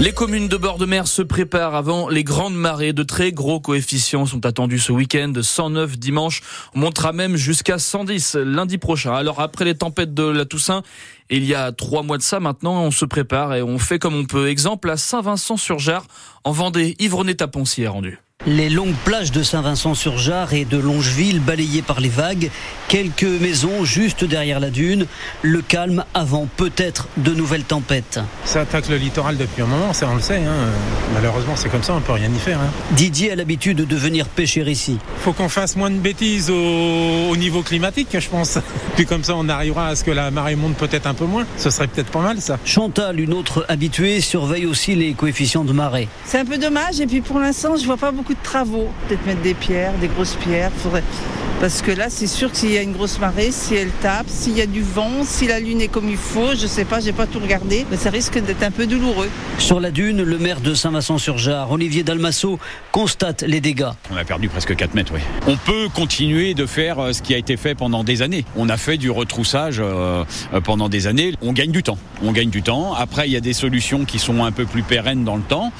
Les communes de bord de mer se préparent avant les grandes marées. De très gros coefficients sont attendus ce week-end. 109 dimanche. On montera même jusqu'à 110 lundi prochain. Alors après les tempêtes de la Toussaint, il y a trois mois de ça maintenant, on se prépare et on fait comme on peut. Exemple à Saint-Vincent-sur-Jard, en Vendée, Yves René Taponcier rendu. Les longues plages de Saint-Vincent-sur-Jard et de Longeville balayées par les vagues, quelques maisons juste derrière la dune, le calme avant peut-être de nouvelles tempêtes. Ça attaque le littoral depuis un moment, ça on le sait. Hein. Malheureusement c'est comme ça, on peut rien y faire. Hein. Didier a l'habitude de venir pêcher ici. Faut qu'on fasse moins de bêtises au, niveau climatique, je pense. Puis comme ça on arrivera à ce que la marée monte peut-être un peu moins. Ce serait peut-être pas mal ça. Chantal, une autre habituée, surveille aussi les coefficients de marée. C'est un peu dommage et puis pour l'instant je vois pas beaucoup de travaux. Peut-être mettre des pierres, des grosses pierres. Faudrait... Parce que là, c'est sûr que s'il y a une grosse marée, si elle tape, s'il y a du vent, si la lune est comme il faut, je sais pas, j'ai pas tout regardé, mais ça risque d'être un peu douloureux. Sur la dune, le maire de Saint-Vincent-sur-Jard, Olivier Dalmasso, constate les dégâts. On a perdu presque 4 mètres, oui. On peut continuer de faire euh, ce qui a été fait pendant des années. On a fait du retroussage euh, euh, pendant des années. On gagne du temps. On gagne du temps. Après, il y a des solutions qui sont un peu plus pérennes dans le temps,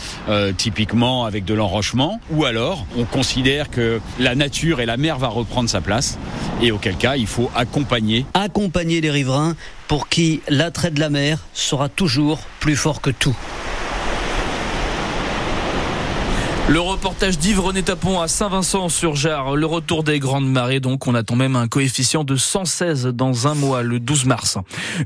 typiquement avec de l'enrochement, ou alors on considère que la nature et la mer va reprendre sa place et auquel cas il faut accompagner. Accompagner les riverains pour qui l'attrait de la mer sera toujours plus fort que tout. Le reportage d'Yves René Tapon à Saint-Vincent-sur-Jard, le retour des grandes marées, donc on attend même un coefficient de 116 dans un mois, le 12 mars.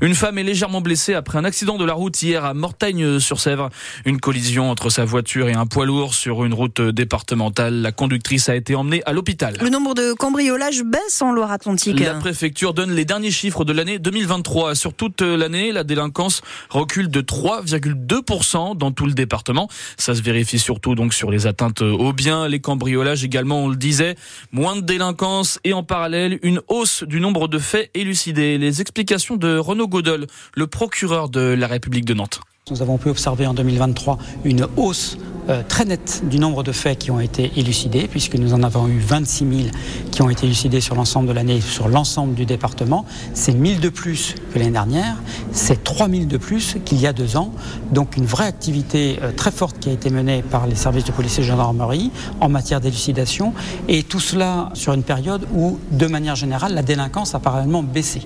Une femme est légèrement blessée après un accident de la route hier à Mortagne-sur-Sèvre. Une collision entre sa voiture et un poids lourd sur une route départementale. La conductrice a été emmenée à l'hôpital. Le nombre de cambriolages baisse en Loire-Atlantique. La préfecture donne les derniers chiffres de l'année 2023. Sur toute l'année, la délinquance recule de 3,2% dans tout le département. Ça se vérifie surtout donc sur les atteintes aux biens, les cambriolages également, on le disait, moins de délinquance et en parallèle une hausse du nombre de faits élucidés. Les explications de Renaud Godel, le procureur de la République de Nantes. Nous avons pu observer en 2023 une hausse euh, très nette du nombre de faits qui ont été élucidés, puisque nous en avons eu 26 000 qui ont été élucidés sur l'ensemble de l'année, sur l'ensemble du département. C'est 1000 de plus que l'année dernière, c'est 3000 de plus qu'il y a deux ans. Donc une vraie activité euh, très forte qui a été menée par les services de police et de gendarmerie en matière d'élucidation, et tout cela sur une période où, de manière générale, la délinquance a parallèlement baissé.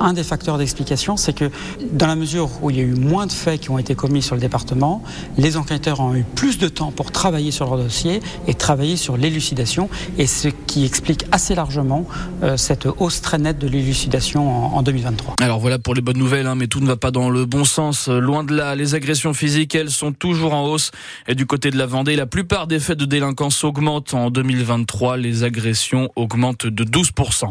Un des facteurs d'explication, c'est que dans la mesure où il y a eu moins de faits qui ont été commis sur le département, les enquêteurs ont eu plus de temps pour travailler sur leur dossier et travailler sur l'élucidation, et ce qui explique assez largement euh, cette hausse très nette de l'élucidation en, 2023. Alors voilà pour les bonnes nouvelles, hein, mais tout ne va pas dans le bon sens. Loin de là, les agressions physiques, elles, sont toujours en hausse. Et du côté de la Vendée, la plupart des faits de délinquance augmentent en 2023. Les agressions augmentent de 12%.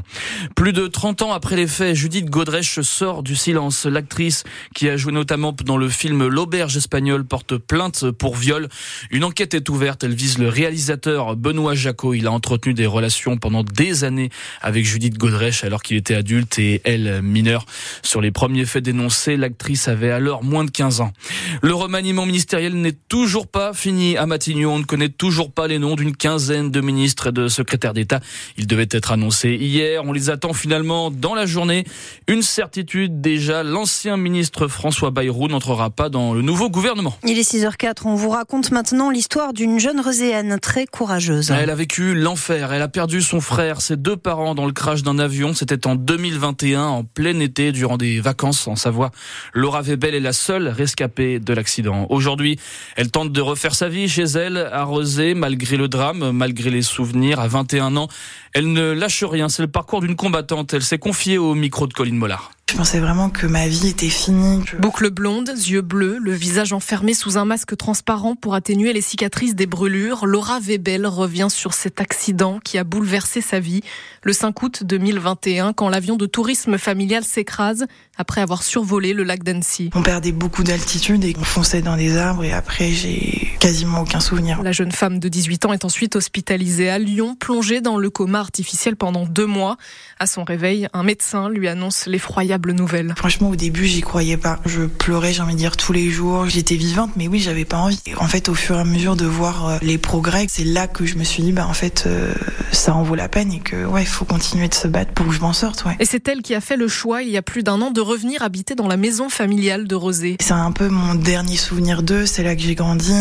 Plus de 30 ans après les faits, Judith Godrèche sort du silence. L'actrice qui a joué notamment dans le film L'auberge espagnole porte plainte pour viol. Une enquête est ouverte. Elle vise le réalisateur Benoît Jacot. Il a entretenu des relations pendant des années avec Judith Godrèche alors qu'il était adulte et elle mineure. Sur les premiers faits dénoncés, l'actrice avait alors moins de 15 ans. Le remaniement ministériel n'est toujours pas fini à Matignon. On ne connaît toujours pas les noms d'une quinzaine de ministres et de secrétaires d'État. Ils devaient être annoncés hier. On les attend finalement dans la journée. Une certitude déjà, l'ancien ministre François Bayrou n'entrera pas dans le nouveau gouvernement. Il est 6h04, on vous raconte maintenant l'histoire d'une jeune Roséenne très courageuse. Elle a vécu l'enfer, elle a perdu son frère, ses deux parents dans le crash d'un avion, c'était en 2021, en plein été, durant des vacances en Savoie. Laura Webel est la seule rescapée de l'accident. Aujourd'hui, elle tente de refaire sa vie chez elle, à Rosé, malgré le drame, malgré les souvenirs, à 21 ans. Elle ne lâche rien, c'est le parcours d'une combattante. Elle s'est confiée au micro de Colline Mollard. Je pensais vraiment que ma vie était finie. Boucle blonde, yeux bleus, le visage enfermé sous un masque transparent pour atténuer les cicatrices des brûlures, Laura Webel revient sur cet accident qui a bouleversé sa vie le 5 août 2021 quand l'avion de tourisme familial s'écrase après avoir survolé le lac d'Annecy. On perdait beaucoup d'altitude et on fonçait dans des arbres et après j'ai quasiment aucun souvenir. La jeune femme de 18 ans est ensuite hospitalisée à Lyon, plongée dans le coma artificiel pendant deux mois. À son réveil, un médecin lui annonce l'effroyable nouvelle Franchement, au début, j'y croyais pas. Je pleurais, j'ai envie de dire, tous les jours. J'étais vivante, mais oui, j'avais pas envie. en fait, au fur et à mesure de voir euh, les progrès, c'est là que je me suis dit, bah, en fait, euh, ça en vaut la peine et que, ouais, il faut continuer de se battre pour que je m'en sorte, ouais. Et c'est elle qui a fait le choix, il y a plus d'un an, de revenir habiter dans la maison familiale de Rosé. C'est un peu mon dernier souvenir d'eux, c'est là que j'ai grandi.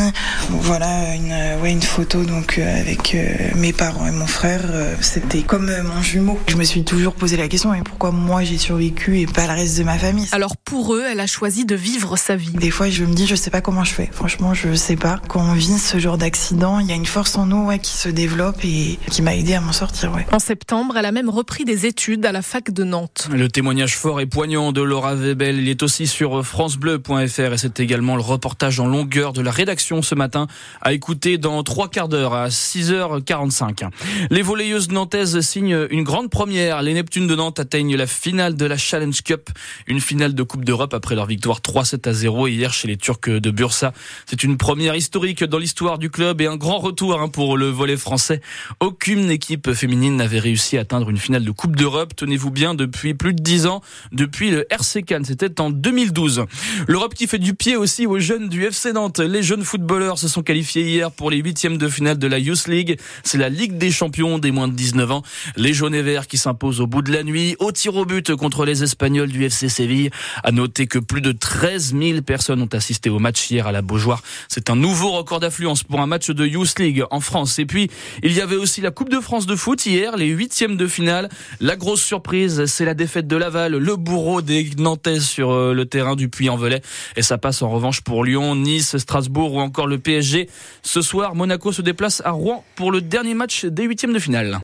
voilà une, ouais, une photo donc euh, avec euh, mes parents et mon frère. Euh, c'était comme mon jumeau. Je me suis toujours posé la question, mais pourquoi moi j'ai survécu et pas le reste de ma famille Alors pour eux, elle a choisi de vivre sa vie. Des fois, je me dis, je sais pas comment je fais. Franchement, je sais pas. Quand on vit ce genre d'accident, il y a une force en nous ouais, qui se développe et qui m'a aidé à m'en sortir. Ouais. En septembre, elle a même repris des études à la fac de Nantes. Le témoignage fort et poignant de Laura Webel, il est aussi sur francebleu.fr et c'est également le reportage en longueur de la rédaction ce matin à écouter dans trois quarts d'heure à 6h45. Les volleyeuses nantaises signent une grande première. Les Neptunes de Nantes atteignent la finale de la Challenge Cup, une finale de Coupe d'Europe après leur victoire 3-7 à 0 hier chez les Turcs de Bursa. C'est une première historique dans l'histoire du club et un grand retour hein, pour le volley français. Aucune équipe féminine n'avait réussi à atteindre une finale de Coupe d'Europe, tenez-vous bien, depuis plus de 10 ans, depuis le RC Cannes. C'était en 2012. L'Europe qui fait du pied aussi aux jeunes du FC Nantes. Les jeunes footballeurs se sont qualifiés hier pour les huitièmes de finale de la Youth League. C'est la Ligue des champions des moins de 19 ans. Les jaunes et verts qui s'imposent au bout de la nuit, au tir au but contre les Espagnols du FC Séville. À noter que plus de 13 000 personnes ont assisté au match hier à la Beaujoire. C'est un nouveau record d'affluence pour un match de Youth League en France. Et puis, il y avait aussi la Coupe de France de foot hier, les huitièmes de finale. La grosse surprise, c'est la défaite de Laval, le bourreau des Nantais sur euh, le terrain du Puy-en-Velay. Et ça passe en revanche pour Lyon, Nice, Strasbourg ou encore le PSG. Ce soir, Monaco se déplace à Rouen pour le dernier match des huitièmes de finale.